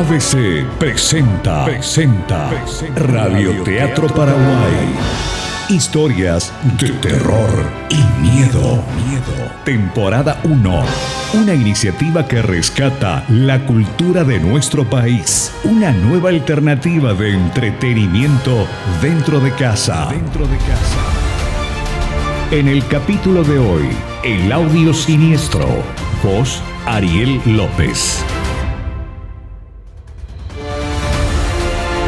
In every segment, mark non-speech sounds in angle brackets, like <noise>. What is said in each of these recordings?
ABC presenta, presenta, Radio Teatro Paraguay. Historias de terror y miedo. Temporada 1. Una iniciativa que rescata la cultura de nuestro país. Una nueva alternativa de entretenimiento dentro de casa. Dentro de casa. En el capítulo de hoy, el audio siniestro. Voz Ariel López.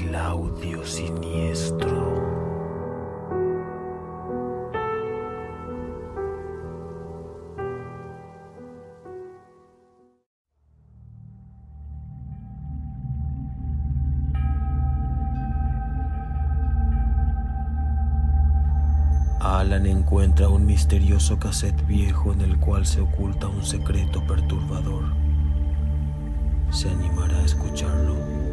el audio siniestro. Alan encuentra un misterioso cassette viejo en el cual se oculta un secreto perturbador. ¿Se animará a escucharlo?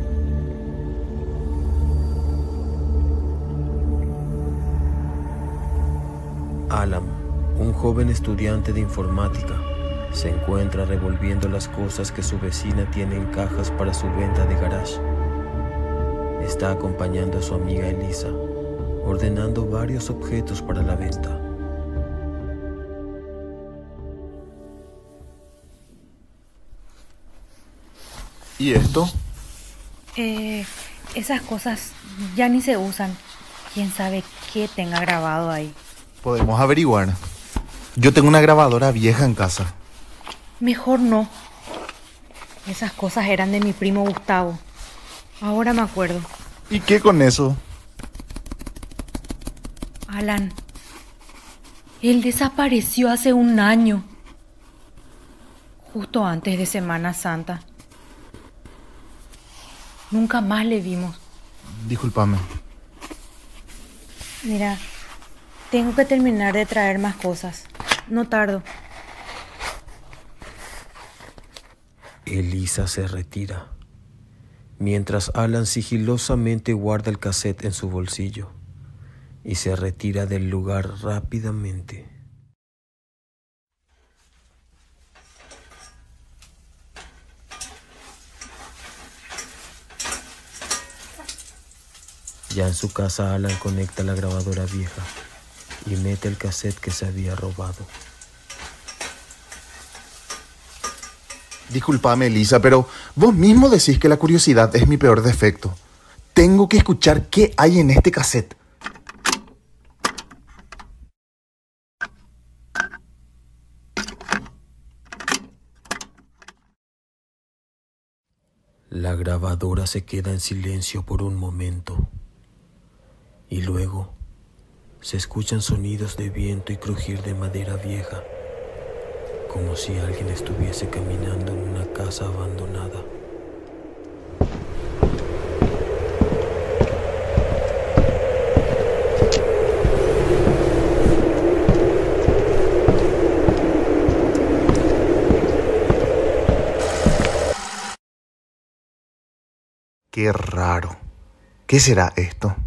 Alan, un joven estudiante de informática, se encuentra revolviendo las cosas que su vecina tiene en cajas para su venta de garage. Está acompañando a su amiga Elisa, ordenando varios objetos para la venta. ¿Y esto? Eh, esas cosas ya ni se usan. Quién sabe qué tenga grabado ahí. Podemos averiguar. Yo tengo una grabadora vieja en casa. Mejor no. Esas cosas eran de mi primo Gustavo. Ahora me acuerdo. ¿Y qué con eso? Alan. Él desapareció hace un año. Justo antes de Semana Santa. Nunca más le vimos. Discúlpame. Mira, tengo que terminar de traer más cosas. No tardo. Elisa se retira, mientras Alan sigilosamente guarda el cassette en su bolsillo y se retira del lugar rápidamente. Ya en su casa Alan conecta la grabadora vieja y mete el cassette que se había robado. Discúlpame, Elisa, pero vos mismo decís que la curiosidad es mi peor defecto. Tengo que escuchar qué hay en este cassette. La grabadora se queda en silencio por un momento y luego se escuchan sonidos de viento y crujir de madera vieja, como si alguien estuviese caminando en una casa abandonada. Qué raro. ¿Qué será esto?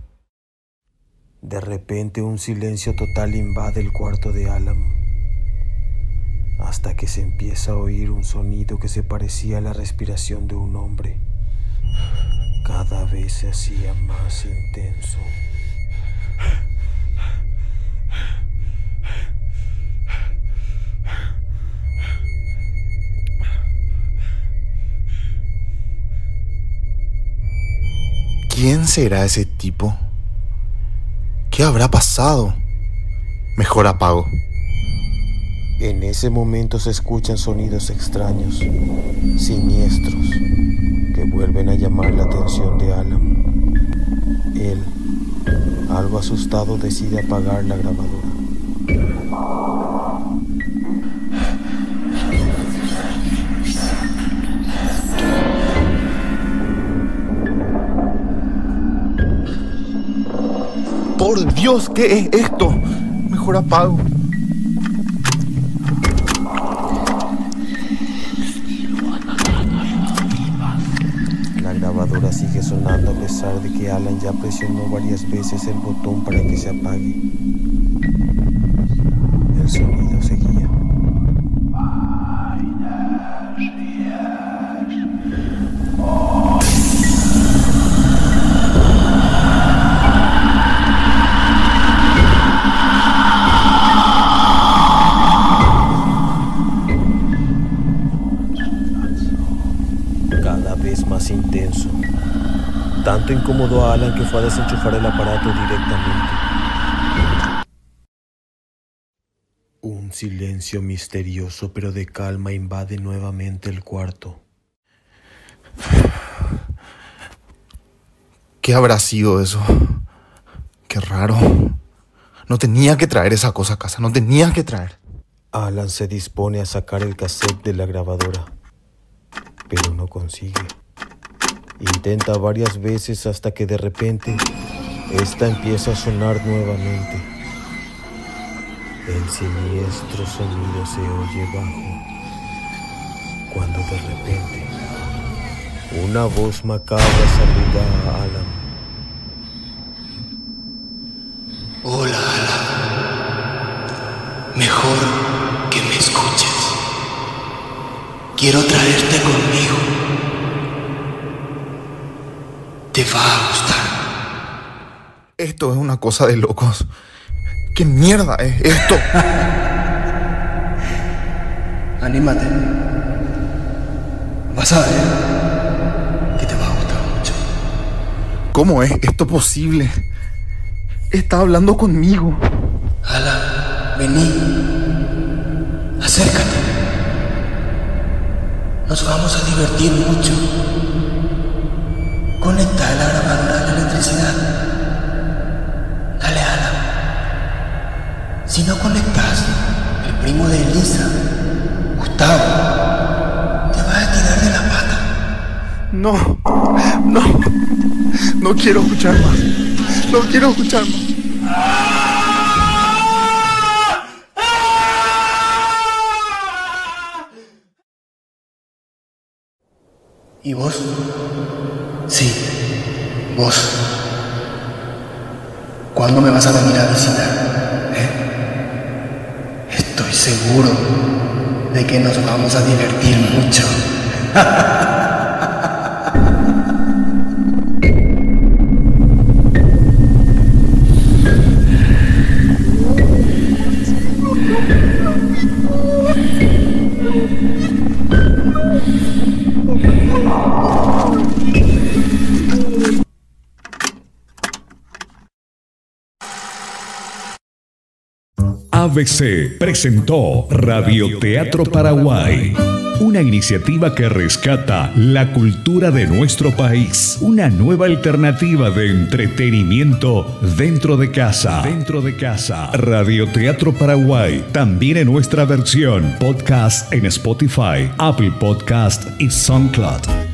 De repente un silencio total invade el cuarto de Alan, hasta que se empieza a oír un sonido que se parecía a la respiración de un hombre. Cada vez se hacía más intenso. ¿Quién será ese tipo? ¿Qué habrá pasado? Mejor apago. En ese momento se escuchan sonidos extraños, siniestros, que vuelven a llamar la atención de Alan. Él, algo asustado, decide apagar la grabadora. Por Dios, ¿qué es esto? Mejor apago. La grabadora sigue sonando a pesar de que Alan ya presionó varias veces el botón para que se apague. Tanto incomodó a Alan que fue a desenchufar el aparato directamente. Un silencio misterioso pero de calma invade nuevamente el cuarto. ¿Qué habrá sido eso? Qué raro. No tenía que traer esa cosa a casa, no tenía que traer. Alan se dispone a sacar el cassette de la grabadora, pero no consigue. Intenta varias veces hasta que de repente esta empieza a sonar nuevamente. El siniestro sonido se oye bajo, cuando de repente una voz macabra saluda a Alan. Hola, Alan. Mejor que me escuches. Quiero traerte conmigo. Te va a gustar. Esto es una cosa de locos. ¿Qué mierda es esto? <laughs> Anímate. Vas a ver que te va a gustar mucho. ¿Cómo es esto posible? Está hablando conmigo. Alan, vení. Acércate. Nos vamos a divertir mucho. Conecta la grabadora a la electricidad. Dale, Alan. Si no conectas, el primo de Elisa, Gustavo, te va a tirar de la pata. No, no, no quiero escuchar más. No quiero escuchar más. ¿Y vos? Sí, vos. ¿Cuándo me vas a venir a visitar? ¿Eh? Estoy seguro de que nos vamos a divertir mucho. <laughs> ABC presentó Radioteatro Paraguay, una iniciativa que rescata la cultura de nuestro país, una nueva alternativa de entretenimiento dentro de casa. Dentro de casa. Radioteatro Paraguay, también en nuestra versión podcast en Spotify, Apple Podcast y SoundCloud.